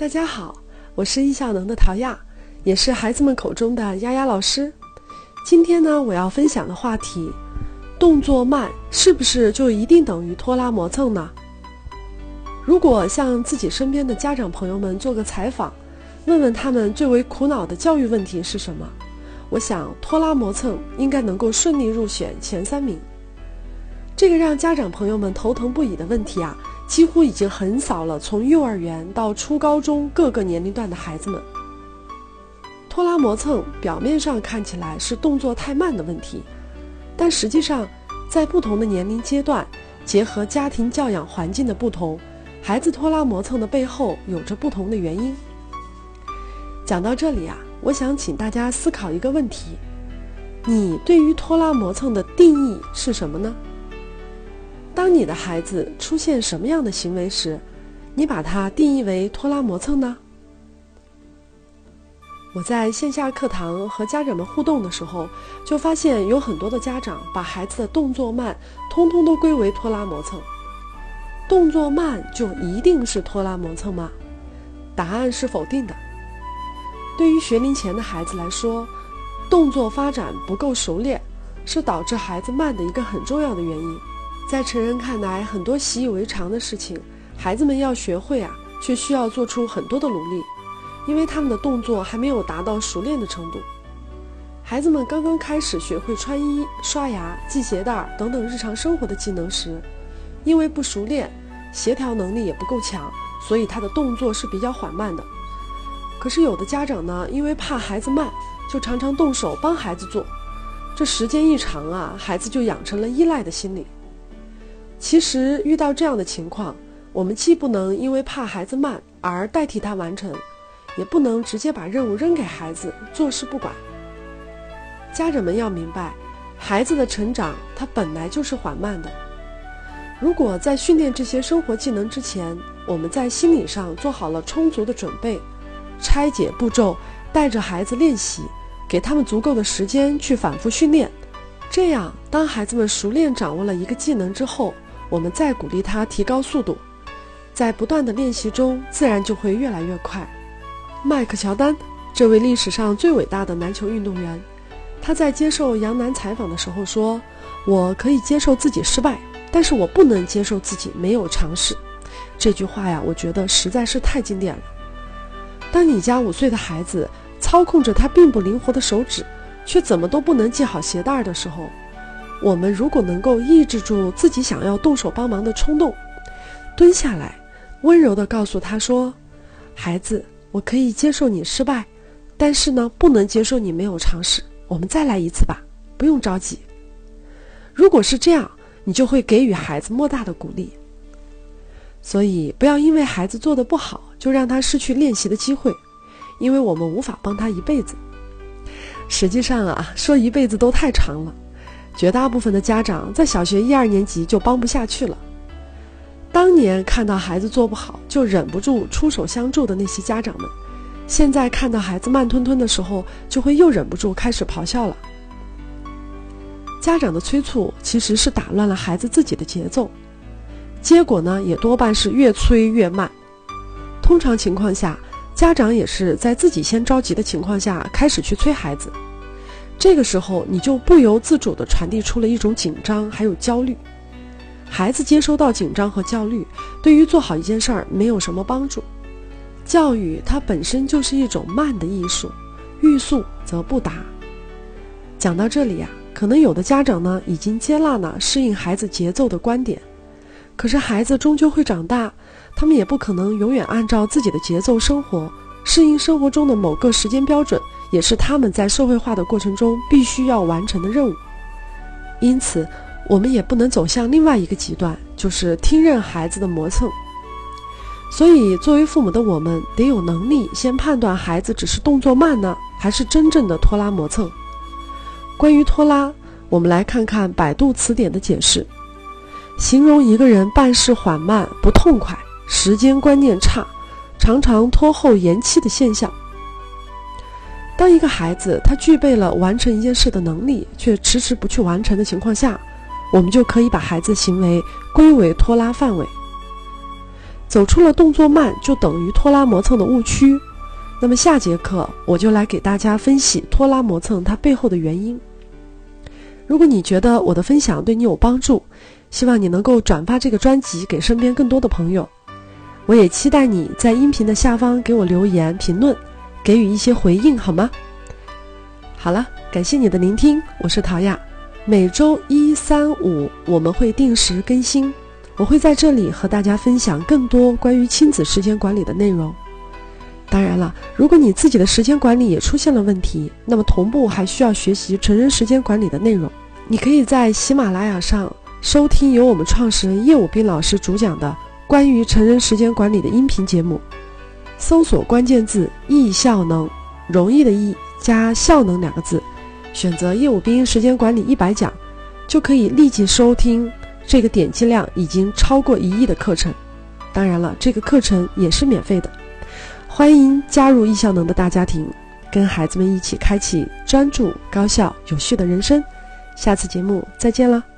大家好，我是易效能的陶亚，也是孩子们口中的丫丫老师。今天呢，我要分享的话题，动作慢是不是就一定等于拖拉磨蹭呢？如果向自己身边的家长朋友们做个采访，问问他们最为苦恼的教育问题是什么，我想拖拉磨蹭应该能够顺利入选前三名。这个让家长朋友们头疼不已的问题啊。几乎已经横扫了从幼儿园到初高中各个年龄段的孩子们。拖拉磨蹭表面上看起来是动作太慢的问题，但实际上，在不同的年龄阶段，结合家庭教养环境的不同，孩子拖拉磨蹭的背后有着不同的原因。讲到这里啊，我想请大家思考一个问题：你对于拖拉磨蹭的定义是什么呢？当你的孩子出现什么样的行为时，你把它定义为拖拉磨蹭呢？我在线下课堂和家长们互动的时候，就发现有很多的家长把孩子的动作慢，通通都归为拖拉磨蹭。动作慢就一定是拖拉磨蹭吗？答案是否定的。对于学龄前的孩子来说，动作发展不够熟练，是导致孩子慢的一个很重要的原因。在成人看来，很多习以为常的事情，孩子们要学会啊，却需要做出很多的努力，因为他们的动作还没有达到熟练的程度。孩子们刚刚开始学会穿衣、刷牙、系鞋带等等日常生活的技能时，因为不熟练，协调能力也不够强，所以他的动作是比较缓慢的。可是有的家长呢，因为怕孩子慢，就常常动手帮孩子做，这时间一长啊，孩子就养成了依赖的心理。其实遇到这样的情况，我们既不能因为怕孩子慢而代替他完成，也不能直接把任务扔给孩子坐视不管。家长们要明白，孩子的成长他本来就是缓慢的。如果在训练这些生活技能之前，我们在心理上做好了充足的准备，拆解步骤，带着孩子练习，给他们足够的时间去反复训练，这样当孩子们熟练掌握了一个技能之后，我们再鼓励他提高速度，在不断的练习中，自然就会越来越快。迈克·乔丹，这位历史上最伟大的篮球运动员，他在接受杨楠采访的时候说：“我可以接受自己失败，但是我不能接受自己没有尝试。”这句话呀，我觉得实在是太经典了。当你家五岁的孩子操控着他并不灵活的手指，却怎么都不能系好鞋带的时候，我们如果能够抑制住自己想要动手帮忙的冲动，蹲下来，温柔地告诉他说：“孩子，我可以接受你失败，但是呢，不能接受你没有尝试。我们再来一次吧，不用着急。”如果是这样，你就会给予孩子莫大的鼓励。所以，不要因为孩子做的不好，就让他失去练习的机会，因为我们无法帮他一辈子。实际上啊，说一辈子都太长了。绝大部分的家长在小学一二年级就帮不下去了。当年看到孩子做不好就忍不住出手相助的那些家长们，现在看到孩子慢吞吞的时候，就会又忍不住开始咆哮了。家长的催促其实是打乱了孩子自己的节奏，结果呢也多半是越催越慢。通常情况下，家长也是在自己先着急的情况下开始去催孩子。这个时候，你就不由自主地传递出了一种紧张，还有焦虑。孩子接收到紧张和焦虑，对于做好一件事儿没有什么帮助。教育它本身就是一种慢的艺术，欲速则不达。讲到这里呀，可能有的家长呢已经接纳了适应孩子节奏的观点，可是孩子终究会长大，他们也不可能永远按照自己的节奏生活，适应生活中的某个时间标准。也是他们在社会化的过程中必须要完成的任务，因此，我们也不能走向另外一个极端，就是听任孩子的磨蹭。所以，作为父母的我们，得有能力先判断孩子只是动作慢呢，还是真正的拖拉磨蹭。关于拖拉，我们来看看百度词典的解释：形容一个人办事缓慢、不痛快、时间观念差、常常拖后延期的现象。当一个孩子他具备了完成一件事的能力，却迟迟不去完成的情况下，我们就可以把孩子行为归为拖拉范围。走出了动作慢就等于拖拉磨蹭的误区。那么下节课我就来给大家分析拖拉磨蹭它背后的原因。如果你觉得我的分享对你有帮助，希望你能够转发这个专辑给身边更多的朋友。我也期待你在音频的下方给我留言评论，给予一些回应，好吗？好了，感谢你的聆听，我是陶雅。每周一、三、五我们会定时更新，我会在这里和大家分享更多关于亲子时间管理的内容。当然了，如果你自己的时间管理也出现了问题，那么同步还需要学习成人时间管理的内容。你可以在喜马拉雅上收听由我们创始人叶武斌老师主讲的关于成人时间管理的音频节目，搜索关键字“易效能”，容易的易加效能两个字，选择业务兵时间管理一百讲，就可以立即收听这个点击量已经超过一亿的课程。当然了，这个课程也是免费的。欢迎加入易效能的大家庭，跟孩子们一起开启专注、高效、有序的人生。下次节目再见了。